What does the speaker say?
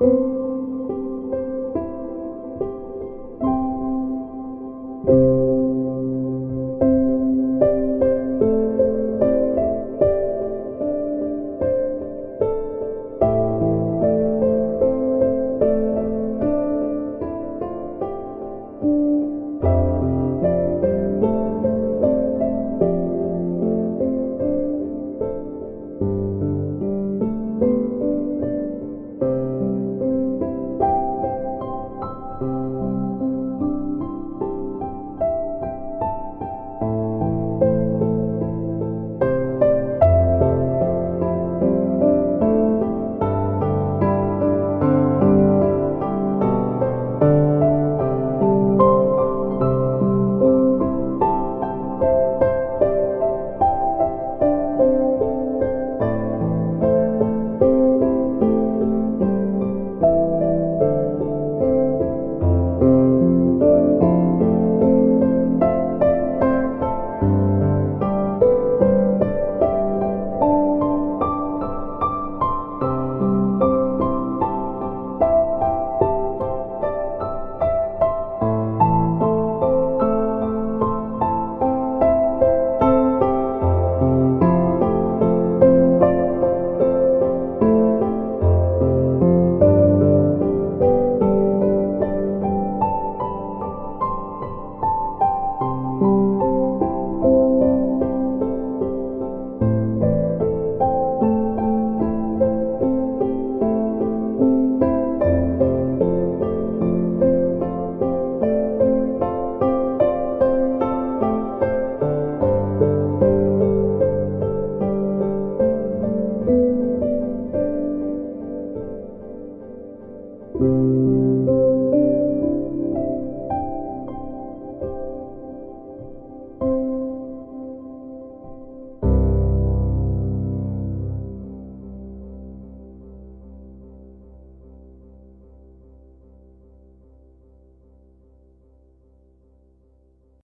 Música